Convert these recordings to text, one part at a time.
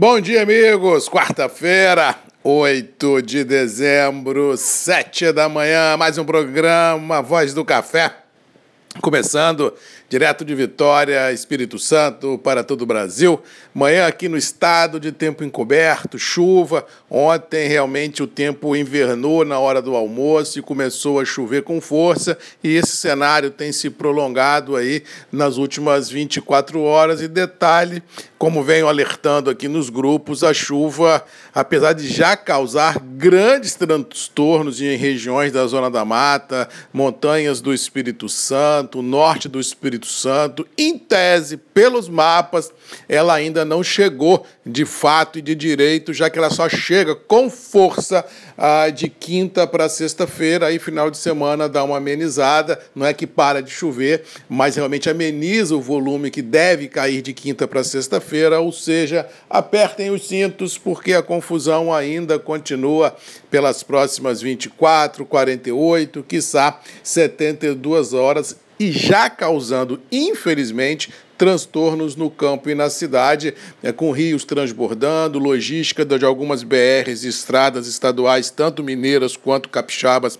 Bom dia, amigos. Quarta-feira, 8 de dezembro, 7 da manhã, mais um programa Voz do Café. Começando direto de Vitória, Espírito Santo, para todo o Brasil. Manhã aqui no estado de tempo encoberto, chuva. Ontem realmente o tempo invernou na hora do almoço e começou a chover com força, e esse cenário tem se prolongado aí nas últimas 24 horas. E detalhe, como venho alertando aqui nos grupos, a chuva, apesar de já causar grandes transtornos em regiões da Zona da Mata, montanhas do Espírito Santo, norte do Espírito Santo, em tese, pelos mapas, ela ainda não chegou de fato e de direito, já que ela só chega com força ah, de quinta para sexta-feira, aí final de semana dá uma amenizada, não é que para de chover, mas realmente ameniza o volume que deve cair de quinta para sexta-feira, ou seja, apertem os cintos porque a confusão ainda continua pelas próximas 24, 48, quiçá 72 horas e já causando, infelizmente, transtornos no campo e na cidade, é, com rios transbordando, logística de algumas BRs estradas estaduais, tanto mineiras quanto capixabas,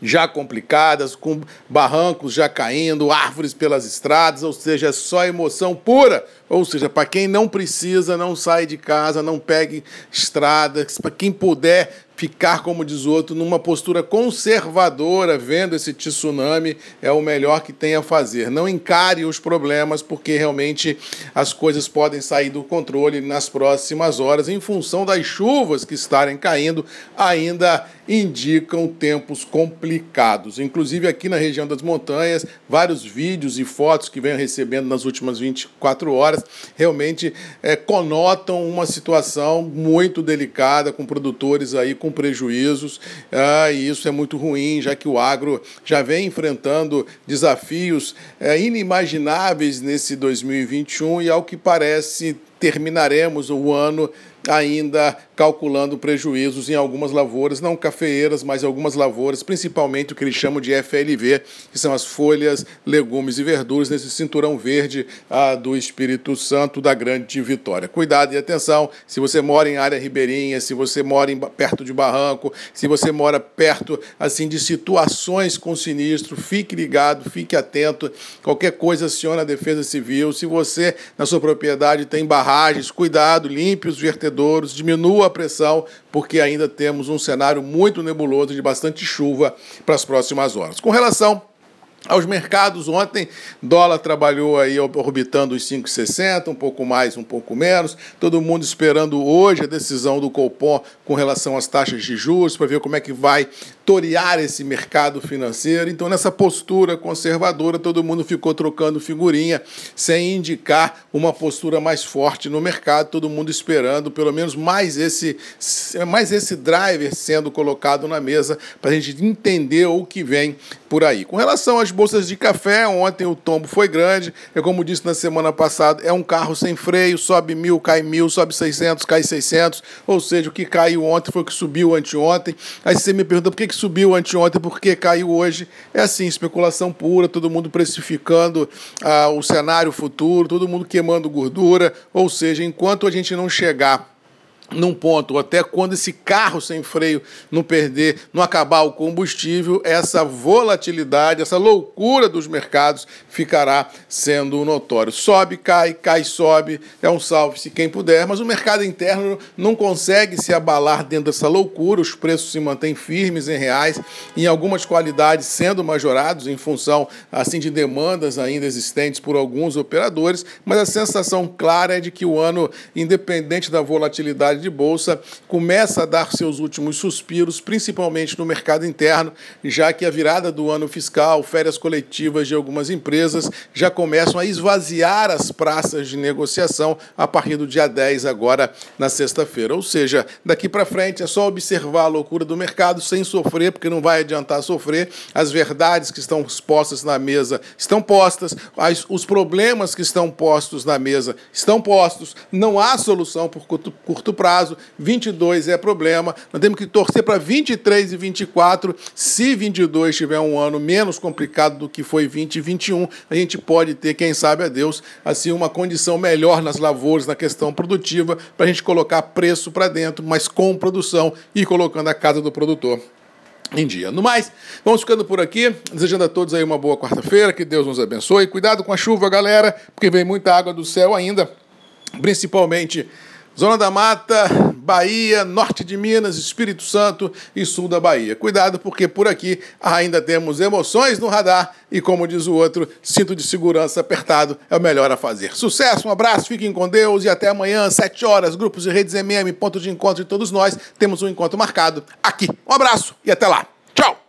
já complicadas, com barrancos já caindo, árvores pelas estradas, ou seja, é só emoção pura. Ou seja, para quem não precisa, não sai de casa, não pegue estradas, para quem puder ficar, como diz outro, numa postura conservadora, vendo esse tsunami, é o melhor que tem a fazer. Não encare os problemas, porque realmente as coisas podem sair do controle nas próximas horas, em função das chuvas que estarem caindo, ainda indicam tempos complicados. Inclusive aqui na região das montanhas, vários vídeos e fotos que venho recebendo nas últimas 24 horas realmente é, conotam uma situação muito delicada com produtores aí com prejuízos, ah, e isso é muito ruim, já que o agro já vem enfrentando desafios é, inimagináveis nesse 2021 e, ao que parece, terminaremos o ano ainda calculando prejuízos em algumas lavouras, não cafeeiras, mas algumas lavouras, principalmente o que eles chamam de FLV, que são as folhas, legumes e verduras nesse cinturão verde ah, do Espírito Santo da Grande Vitória. Cuidado e atenção, se você mora em área ribeirinha, se você mora em, perto de barranco, se você mora perto assim de situações com sinistro, fique ligado, fique atento. Qualquer coisa aciona a Defesa Civil. Se você na sua propriedade tem barragens, cuidado, limpe os vertedouros, diminua a pressão, porque ainda temos um cenário muito nebuloso de bastante chuva para as próximas horas. Com relação aos mercados, ontem, dólar trabalhou aí orbitando os 5,60, um pouco mais, um pouco menos. Todo mundo esperando hoje a decisão do Copom com relação às taxas de juros, para ver como é que vai torear esse mercado financeiro. Então, nessa postura conservadora, todo mundo ficou trocando figurinha, sem indicar uma postura mais forte no mercado, todo mundo esperando pelo menos mais esse, mais esse driver sendo colocado na mesa para a gente entender o que vem por aí. Com relação às bolsas de café, ontem o tombo foi grande. É como disse na semana passada, é um carro sem freio, sobe mil, cai mil, sobe 600, cai 600. Ou seja, o que caiu ontem foi o que subiu anteontem. Aí você me pergunta por que, que subiu anteontem, por que caiu hoje. É assim, especulação pura, todo mundo precificando ah, o cenário futuro, todo mundo queimando gordura. Ou seja, enquanto a gente não chegar num ponto, até quando esse carro sem freio não perder, não acabar o combustível, essa volatilidade, essa loucura dos mercados ficará sendo notório. Sobe, cai, cai, sobe, é um salve-se quem puder, mas o mercado interno não consegue se abalar dentro dessa loucura, os preços se mantêm firmes em reais, em algumas qualidades sendo majorados em função assim de demandas ainda existentes por alguns operadores, mas a sensação clara é de que o ano, independente da volatilidade de bolsa começa a dar seus últimos suspiros, principalmente no mercado interno, já que a virada do ano fiscal, férias coletivas de algumas empresas já começam a esvaziar as praças de negociação a partir do dia 10, agora na sexta-feira. Ou seja, daqui para frente é só observar a loucura do mercado sem sofrer, porque não vai adiantar sofrer. As verdades que estão postas na mesa estão postas, as, os problemas que estão postos na mesa estão postos, não há solução por curto, curto prazo prazo, 22 é problema. Nós temos que torcer para 23 e 24. Se 22 tiver um ano menos complicado do que foi 20 e 21, a gente pode ter, quem sabe a Deus, assim uma condição melhor nas lavouras, na questão produtiva, para a gente colocar preço para dentro, mas com produção e colocando a casa do produtor em dia. No mais, vamos ficando por aqui, desejando a todos aí uma boa quarta-feira, que Deus nos abençoe. Cuidado com a chuva, galera, porque vem muita água do céu ainda, principalmente Zona da Mata, Bahia, norte de Minas, Espírito Santo e sul da Bahia. Cuidado, porque por aqui ainda temos emoções no radar e, como diz o outro, cinto de segurança apertado é o melhor a fazer. Sucesso, um abraço, fiquem com Deus e até amanhã, 7 horas, grupos e redes MM, ponto de encontro de todos nós. Temos um encontro marcado aqui. Um abraço e até lá. Tchau!